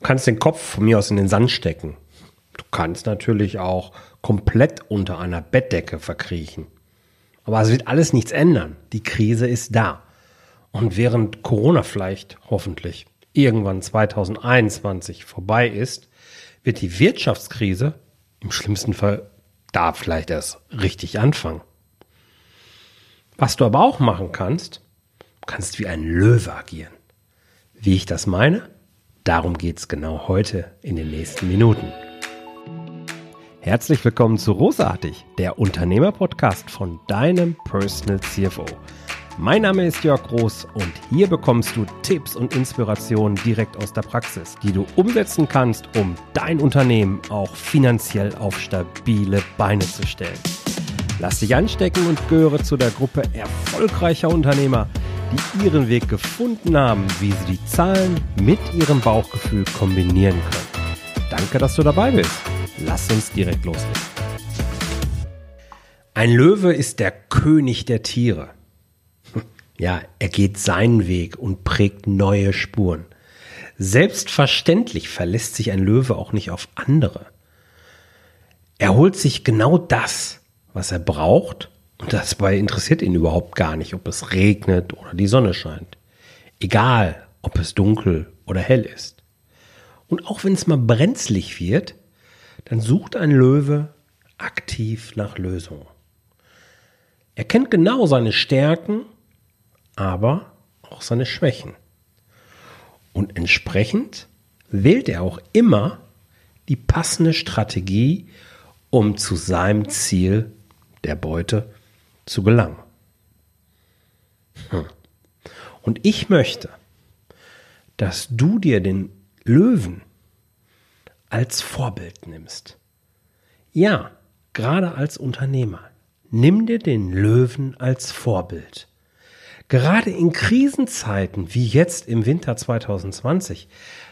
Du kannst den Kopf von mir aus in den Sand stecken. Du kannst natürlich auch komplett unter einer Bettdecke verkriechen. Aber es wird alles nichts ändern. Die Krise ist da. Und während Corona vielleicht hoffentlich irgendwann 2021 vorbei ist, wird die Wirtschaftskrise im schlimmsten Fall da vielleicht erst richtig anfangen. Was du aber auch machen kannst, kannst wie ein Löwe agieren. Wie ich das meine, darum geht es genau heute in den nächsten Minuten. Herzlich willkommen zu Rosartig, der Unternehmerpodcast von deinem Personal CFO. Mein Name ist Jörg Groß und hier bekommst du Tipps und Inspirationen direkt aus der Praxis, die du umsetzen kannst, um dein Unternehmen auch finanziell auf stabile Beine zu stellen. Lass dich anstecken und gehöre zu der Gruppe erfolgreicher Unternehmer, die ihren Weg gefunden haben, wie sie die Zahlen mit ihrem Bauchgefühl kombinieren können. Danke, dass du dabei bist. Lass uns direkt loslegen. Ein Löwe ist der König der Tiere. Ja, er geht seinen Weg und prägt neue Spuren. Selbstverständlich verlässt sich ein Löwe auch nicht auf andere. Er holt sich genau das, was er braucht, und dabei interessiert ihn überhaupt gar nicht, ob es regnet oder die Sonne scheint. Egal, ob es dunkel oder hell ist. Und auch wenn es mal brenzlig wird, dann sucht ein Löwe aktiv nach Lösungen. Er kennt genau seine Stärken, aber auch seine Schwächen. Und entsprechend wählt er auch immer die passende Strategie, um zu seinem Ziel der Beute zu gelangen. Hm. Und ich möchte, dass du dir den Löwen als Vorbild nimmst. Ja, gerade als Unternehmer. Nimm dir den Löwen als Vorbild. Gerade in Krisenzeiten wie jetzt im Winter 2020,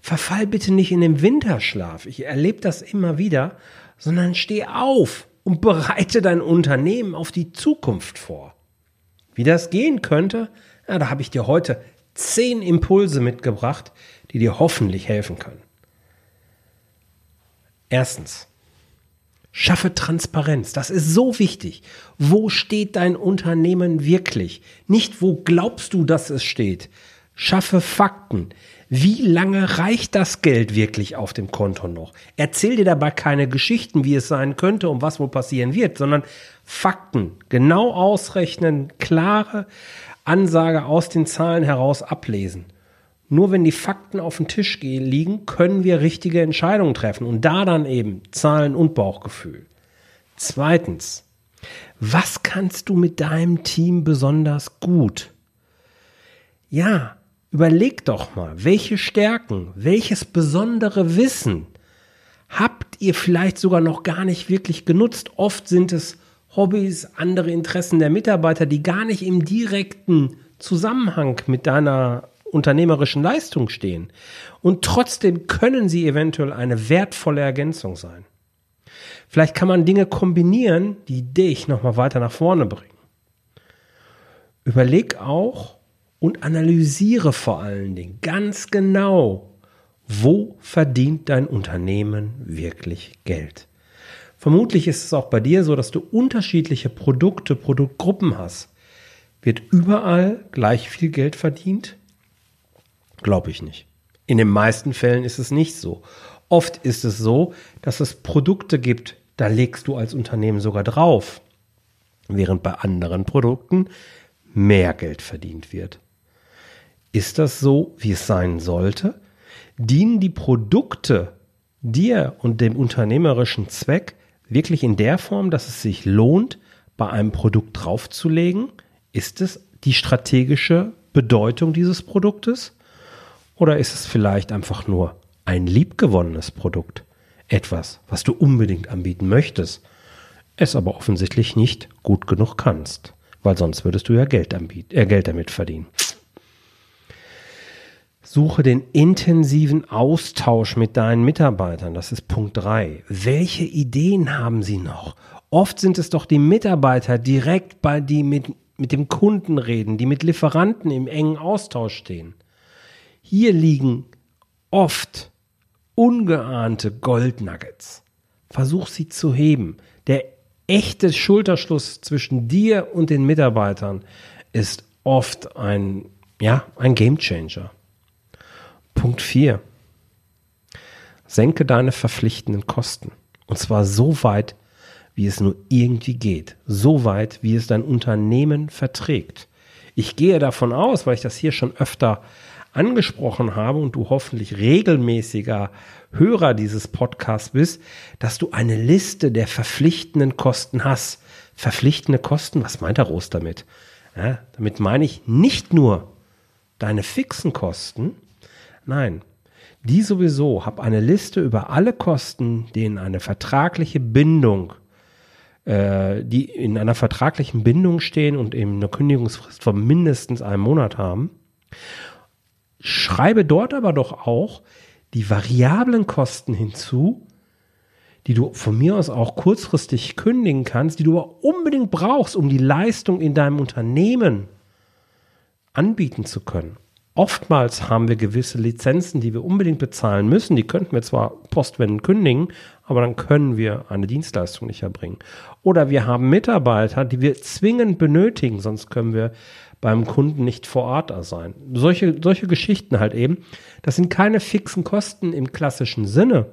verfall bitte nicht in den Winterschlaf. Ich erlebe das immer wieder, sondern steh auf und bereite dein Unternehmen auf die Zukunft vor. Wie das gehen könnte, ja, da habe ich dir heute zehn Impulse mitgebracht, die dir hoffentlich helfen können. Erstens, schaffe Transparenz. Das ist so wichtig. Wo steht dein Unternehmen wirklich? Nicht, wo glaubst du, dass es steht. Schaffe Fakten. Wie lange reicht das Geld wirklich auf dem Konto noch? Erzähl dir dabei keine Geschichten, wie es sein könnte und was wohl passieren wird, sondern Fakten. Genau ausrechnen, klare Ansage aus den Zahlen heraus ablesen. Nur wenn die Fakten auf dem Tisch liegen, können wir richtige Entscheidungen treffen. Und da dann eben Zahlen und Bauchgefühl. Zweitens, was kannst du mit deinem Team besonders gut? Ja, überleg doch mal, welche Stärken, welches besondere Wissen habt ihr vielleicht sogar noch gar nicht wirklich genutzt. Oft sind es Hobbys, andere Interessen der Mitarbeiter, die gar nicht im direkten Zusammenhang mit deiner unternehmerischen Leistung stehen. Und trotzdem können sie eventuell eine wertvolle Ergänzung sein. Vielleicht kann man Dinge kombinieren, die dich nochmal weiter nach vorne bringen. Überleg auch und analysiere vor allen Dingen ganz genau, wo verdient dein Unternehmen wirklich Geld. Vermutlich ist es auch bei dir so, dass du unterschiedliche Produkte, Produktgruppen hast. Wird überall gleich viel Geld verdient? Glaube ich nicht. In den meisten Fällen ist es nicht so. Oft ist es so, dass es Produkte gibt, da legst du als Unternehmen sogar drauf, während bei anderen Produkten mehr Geld verdient wird. Ist das so, wie es sein sollte? Dienen die Produkte dir und dem unternehmerischen Zweck wirklich in der Form, dass es sich lohnt, bei einem Produkt draufzulegen? Ist es die strategische Bedeutung dieses Produktes? Oder ist es vielleicht einfach nur ein liebgewonnenes Produkt? Etwas, was du unbedingt anbieten möchtest, es aber offensichtlich nicht gut genug kannst, weil sonst würdest du ja Geld, anbieten, äh, Geld damit verdienen. Suche den intensiven Austausch mit deinen Mitarbeitern. Das ist Punkt 3. Welche Ideen haben sie noch? Oft sind es doch die Mitarbeiter direkt bei die mit, mit dem Kunden reden, die mit Lieferanten im engen Austausch stehen. Hier liegen oft ungeahnte Goldnuggets. Versuch sie zu heben. Der echte Schulterschluss zwischen dir und den Mitarbeitern ist oft ein, ja, ein Gamechanger. Punkt 4. Senke deine verpflichtenden Kosten. Und zwar so weit, wie es nur irgendwie geht. So weit, wie es dein Unternehmen verträgt. Ich gehe davon aus, weil ich das hier schon öfter angesprochen habe und du hoffentlich regelmäßiger Hörer dieses Podcasts bist, dass du eine Liste der verpflichtenden Kosten hast. Verpflichtende Kosten, was meint der Rost damit? Ja, damit meine ich nicht nur deine fixen Kosten, nein, die sowieso, hab eine Liste über alle Kosten, die in eine vertragliche Bindung, äh, die in einer vertraglichen Bindung stehen und eben eine Kündigungsfrist von mindestens einem Monat haben. Schreibe dort aber doch auch die variablen Kosten hinzu, die du von mir aus auch kurzfristig kündigen kannst, die du aber unbedingt brauchst, um die Leistung in deinem Unternehmen anbieten zu können. Oftmals haben wir gewisse Lizenzen, die wir unbedingt bezahlen müssen. Die könnten wir zwar postwendend kündigen, aber dann können wir eine Dienstleistung nicht erbringen. Oder wir haben Mitarbeiter, die wir zwingend benötigen, sonst können wir beim Kunden nicht vor Ort sein. Solche, solche Geschichten halt eben. Das sind keine fixen Kosten im klassischen Sinne,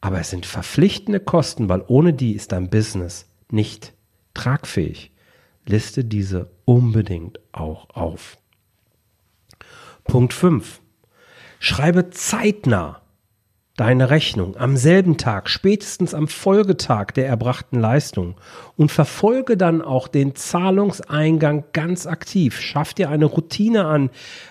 aber es sind verpflichtende Kosten, weil ohne die ist dein Business nicht tragfähig. Liste diese unbedingt auch auf. Punkt 5. Schreibe zeitnah deine Rechnung am selben Tag, spätestens am Folgetag der erbrachten Leistung und verfolge dann auch den Zahlungseingang ganz aktiv. Schaff dir eine Routine an,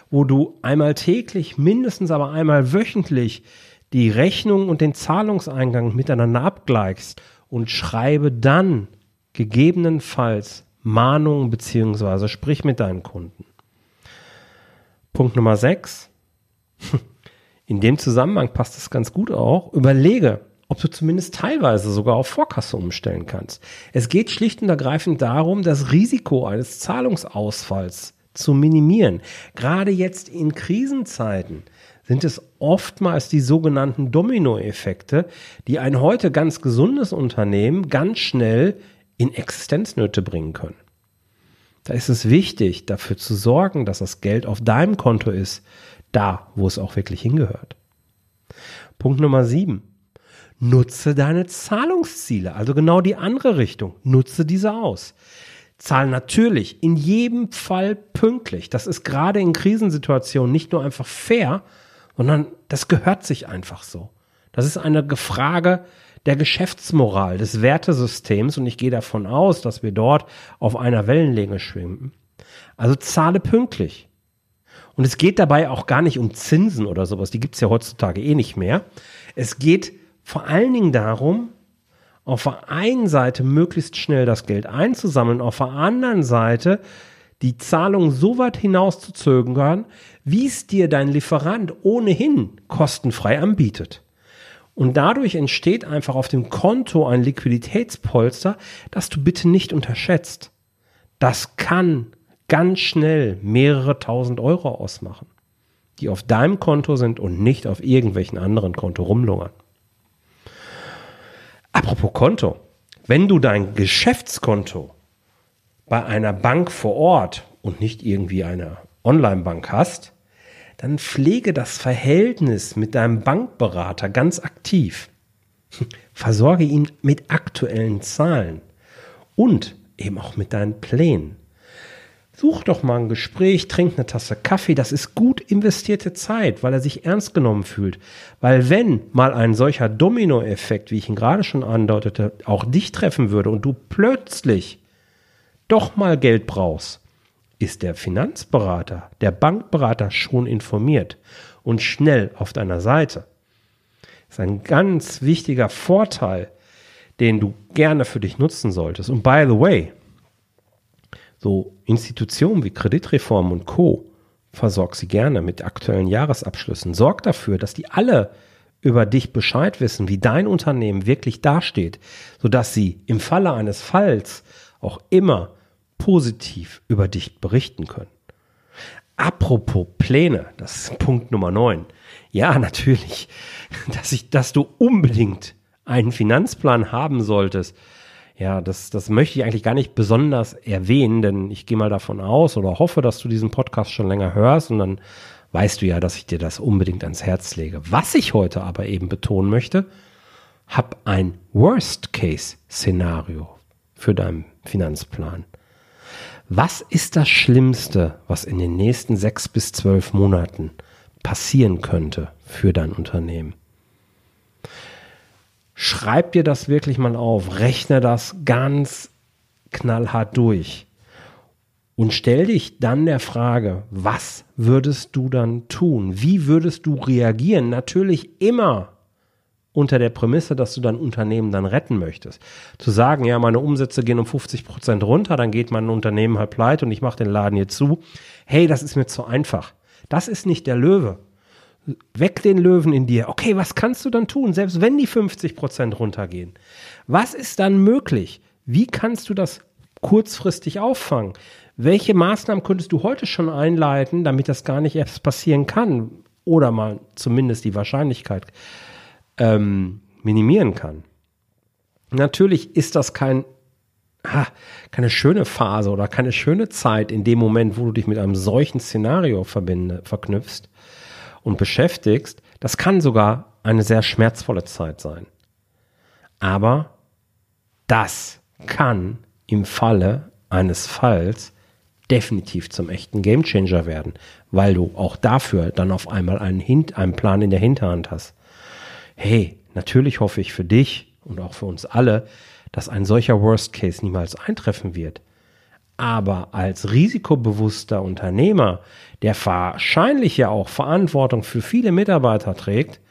wo du einmal täglich, mindestens aber einmal wöchentlich die Rechnung und den Zahlungseingang miteinander abgleichst und schreibe dann gegebenenfalls Mahnungen beziehungsweise sprich mit deinen Kunden. Punkt Nummer 6. In dem Zusammenhang passt es ganz gut auch. Überlege, ob du zumindest teilweise sogar auf Vorkasse umstellen kannst. Es geht schlicht und ergreifend darum, das Risiko eines Zahlungsausfalls zu minimieren. Gerade jetzt in Krisenzeiten sind es oftmals die sogenannten Dominoeffekte, die ein heute ganz gesundes Unternehmen ganz schnell in Existenznöte bringen können. Da ist es wichtig, dafür zu sorgen, dass das Geld auf deinem Konto ist, da, wo es auch wirklich hingehört. Punkt Nummer sieben. Nutze deine Zahlungsziele, also genau die andere Richtung. Nutze diese aus. Zahl natürlich in jedem Fall pünktlich. Das ist gerade in Krisensituationen nicht nur einfach fair, sondern das gehört sich einfach so. Das ist eine Frage der Geschäftsmoral, des Wertesystems und ich gehe davon aus, dass wir dort auf einer Wellenlänge schwimmen. Also zahle pünktlich. Und es geht dabei auch gar nicht um Zinsen oder sowas, die gibt es ja heutzutage eh nicht mehr. Es geht vor allen Dingen darum, auf der einen Seite möglichst schnell das Geld einzusammeln, auf der anderen Seite die Zahlung so weit hinaus zu zögern, wie es dir dein Lieferant ohnehin kostenfrei anbietet. Und dadurch entsteht einfach auf dem Konto ein Liquiditätspolster, das du bitte nicht unterschätzt. Das kann ganz schnell mehrere tausend Euro ausmachen, die auf deinem Konto sind und nicht auf irgendwelchen anderen Konto rumlungern. Apropos Konto. Wenn du dein Geschäftskonto bei einer Bank vor Ort und nicht irgendwie eine Online-Bank hast, dann pflege das Verhältnis mit deinem Bankberater ganz aktiv. Versorge ihn mit aktuellen Zahlen und eben auch mit deinen Plänen. Such doch mal ein Gespräch, trink eine Tasse Kaffee. Das ist gut investierte Zeit, weil er sich ernst genommen fühlt. Weil wenn mal ein solcher Dominoeffekt, wie ich ihn gerade schon andeutete, auch dich treffen würde und du plötzlich doch mal Geld brauchst, ist der Finanzberater, der Bankberater schon informiert und schnell auf deiner Seite. Das ist ein ganz wichtiger Vorteil, den du gerne für dich nutzen solltest. Und by the way, so Institutionen wie Kreditreform und Co. versorg sie gerne mit aktuellen Jahresabschlüssen. Sorg dafür, dass die alle über dich Bescheid wissen, wie dein Unternehmen wirklich dasteht, sodass sie im Falle eines Falls auch immer positiv über dich berichten können. Apropos Pläne, das ist Punkt Nummer 9. Ja, natürlich, dass ich, dass du unbedingt einen Finanzplan haben solltest. Ja, das, das möchte ich eigentlich gar nicht besonders erwähnen, denn ich gehe mal davon aus oder hoffe, dass du diesen Podcast schon länger hörst und dann weißt du ja, dass ich dir das unbedingt ans Herz lege. Was ich heute aber eben betonen möchte, hab ein Worst-Case-Szenario für deinen Finanzplan. Was ist das Schlimmste, was in den nächsten sechs bis zwölf Monaten passieren könnte für dein Unternehmen? Schreib dir das wirklich mal auf, rechne das ganz knallhart durch und stell dich dann der Frage, was würdest du dann tun? Wie würdest du reagieren? Natürlich immer unter der Prämisse, dass du dein Unternehmen dann retten möchtest. Zu sagen, ja, meine Umsätze gehen um 50 Prozent runter, dann geht mein Unternehmen halt pleite und ich mache den Laden hier zu. Hey, das ist mir zu einfach. Das ist nicht der Löwe. Weg den Löwen in dir. Okay, was kannst du dann tun, selbst wenn die 50 Prozent runtergehen? Was ist dann möglich? Wie kannst du das kurzfristig auffangen? Welche Maßnahmen könntest du heute schon einleiten, damit das gar nicht erst passieren kann? Oder mal zumindest die Wahrscheinlichkeit ähm, minimieren kann. Natürlich ist das kein, ha, keine schöne Phase oder keine schöne Zeit in dem Moment, wo du dich mit einem solchen Szenario verbinde, verknüpfst und beschäftigst. Das kann sogar eine sehr schmerzvolle Zeit sein. Aber das kann im Falle eines Falls definitiv zum echten Gamechanger werden, weil du auch dafür dann auf einmal einen, Hint einen Plan in der Hinterhand hast hey, natürlich hoffe ich für dich und auch für uns alle, dass ein solcher Worst Case niemals eintreffen wird. Aber als risikobewusster Unternehmer, der wahrscheinlich ja auch Verantwortung für viele Mitarbeiter trägt,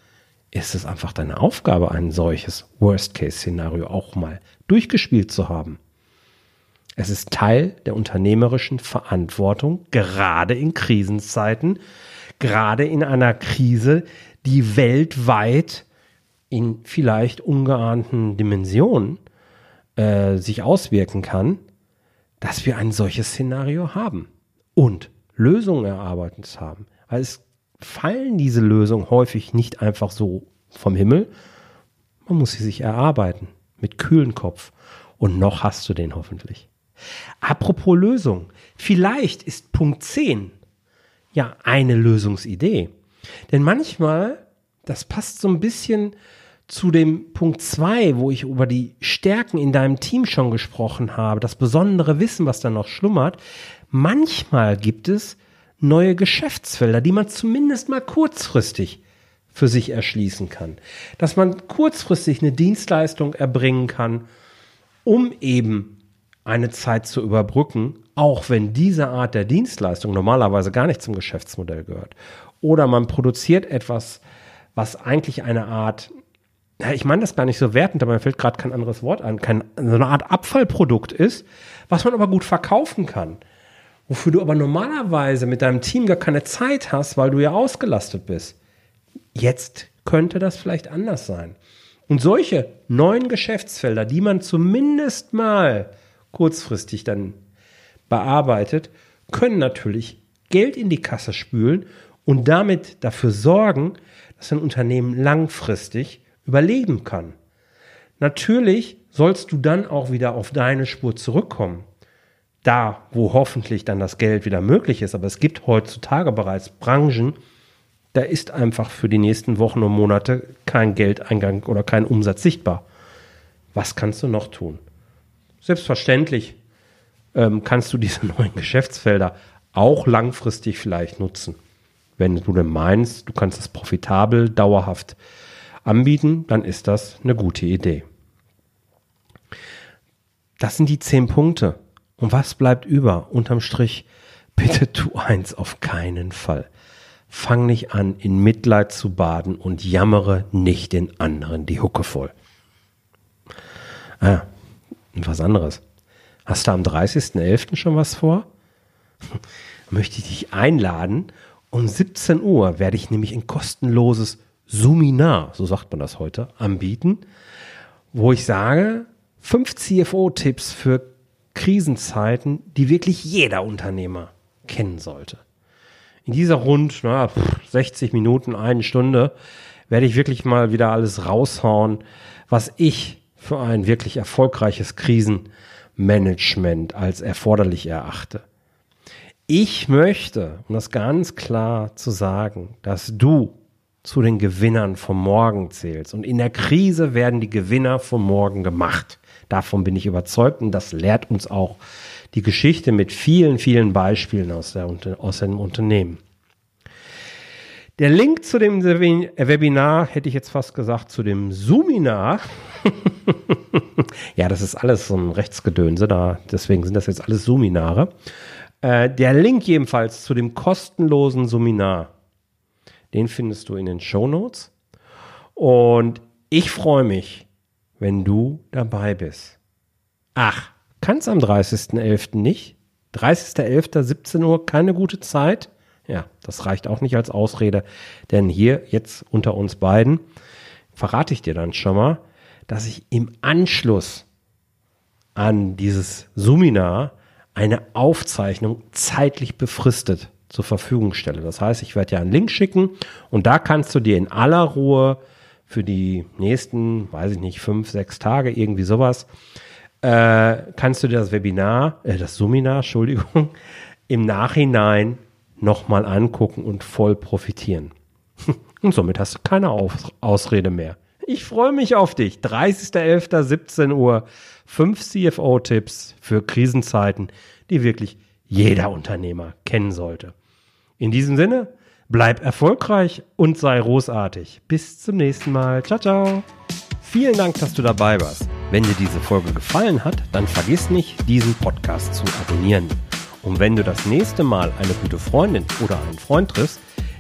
ist es einfach deine Aufgabe, ein solches Worst-Case-Szenario auch mal durchgespielt zu haben. Es ist Teil der unternehmerischen Verantwortung, gerade in Krisenzeiten, gerade in einer Krise, die weltweit in vielleicht ungeahnten Dimensionen äh, sich auswirken kann, dass wir ein solches Szenario haben und Lösungen erarbeitet haben. Weil es fallen diese Lösungen häufig nicht einfach so vom Himmel. Man muss sie sich erarbeiten mit kühlen Kopf. Und noch hast du den hoffentlich. Apropos Lösung. Vielleicht ist Punkt 10 ja eine Lösungsidee. Denn manchmal, das passt so ein bisschen zu dem Punkt zwei, wo ich über die Stärken in deinem Team schon gesprochen habe, das besondere Wissen, was da noch schlummert. Manchmal gibt es neue Geschäftsfelder, die man zumindest mal kurzfristig für sich erschließen kann. Dass man kurzfristig eine Dienstleistung erbringen kann, um eben eine Zeit zu überbrücken, auch wenn diese Art der Dienstleistung normalerweise gar nicht zum Geschäftsmodell gehört. Oder man produziert etwas, was eigentlich eine Art ich meine das gar nicht so wertend, aber mir fällt gerade kein anderes Wort an, kein, so eine Art Abfallprodukt ist, was man aber gut verkaufen kann. Wofür du aber normalerweise mit deinem Team gar keine Zeit hast, weil du ja ausgelastet bist. Jetzt könnte das vielleicht anders sein. Und solche neuen Geschäftsfelder, die man zumindest mal kurzfristig dann bearbeitet, können natürlich Geld in die Kasse spülen und damit dafür sorgen, dass ein Unternehmen langfristig überleben kann. Natürlich sollst du dann auch wieder auf deine Spur zurückkommen. Da, wo hoffentlich dann das Geld wieder möglich ist. Aber es gibt heutzutage bereits Branchen, da ist einfach für die nächsten Wochen und Monate kein Geldeingang oder kein Umsatz sichtbar. Was kannst du noch tun? Selbstverständlich ähm, kannst du diese neuen Geschäftsfelder auch langfristig vielleicht nutzen. Wenn du denn meinst, du kannst es profitabel, dauerhaft anbieten, dann ist das eine gute Idee. Das sind die zehn Punkte. Und was bleibt über? Unterm Strich, bitte tu eins auf keinen Fall. Fang nicht an, in Mitleid zu baden und jammere nicht den anderen die Hucke voll. Ah, was anderes. Hast du am 30.11. schon was vor? Möchte ich dich einladen. Um 17 Uhr werde ich nämlich ein kostenloses Suminar, so sagt man das heute, anbieten, wo ich sage, fünf CFO-Tipps für Krisenzeiten, die wirklich jeder Unternehmer kennen sollte. in dieser rund na, 60 Minuten, eine Stunde, werde ich wirklich mal wieder alles raushauen, was ich für ein wirklich erfolgreiches Krisenmanagement als erforderlich erachte. Ich möchte, um das ganz klar zu sagen, dass du zu den Gewinnern vom Morgen zählst. Und in der Krise werden die Gewinner vom Morgen gemacht. Davon bin ich überzeugt und das lehrt uns auch die Geschichte mit vielen, vielen Beispielen aus, der, aus dem Unternehmen. Der Link zu dem Webinar, hätte ich jetzt fast gesagt, zu dem Zoominar. ja, das ist alles so ein Rechtsgedönse da, deswegen sind das jetzt alles Zoominare. Äh, der Link jedenfalls zu dem kostenlosen Seminar, den findest du in den Show Notes. Und ich freue mich, wenn du dabei bist. Ach, kannst am 30.11. nicht? 30.11. 17 Uhr, keine gute Zeit? Ja, das reicht auch nicht als Ausrede, denn hier jetzt unter uns beiden verrate ich dir dann schon mal, dass ich im Anschluss an dieses Seminar eine Aufzeichnung zeitlich befristet zur Verfügung stelle. Das heißt, ich werde dir einen Link schicken und da kannst du dir in aller Ruhe für die nächsten, weiß ich nicht, fünf, sechs Tage, irgendwie sowas, äh, kannst du dir das Webinar, äh, das Seminar, Entschuldigung, im Nachhinein nochmal angucken und voll profitieren. Und somit hast du keine Aus Ausrede mehr. Ich freue mich auf dich. 30.11.17 Uhr. Fünf CFO-Tipps für Krisenzeiten, die wirklich jeder Unternehmer kennen sollte. In diesem Sinne, bleib erfolgreich und sei großartig. Bis zum nächsten Mal. Ciao, ciao. Vielen Dank, dass du dabei warst. Wenn dir diese Folge gefallen hat, dann vergiss nicht, diesen Podcast zu abonnieren. Und wenn du das nächste Mal eine gute Freundin oder einen Freund triffst,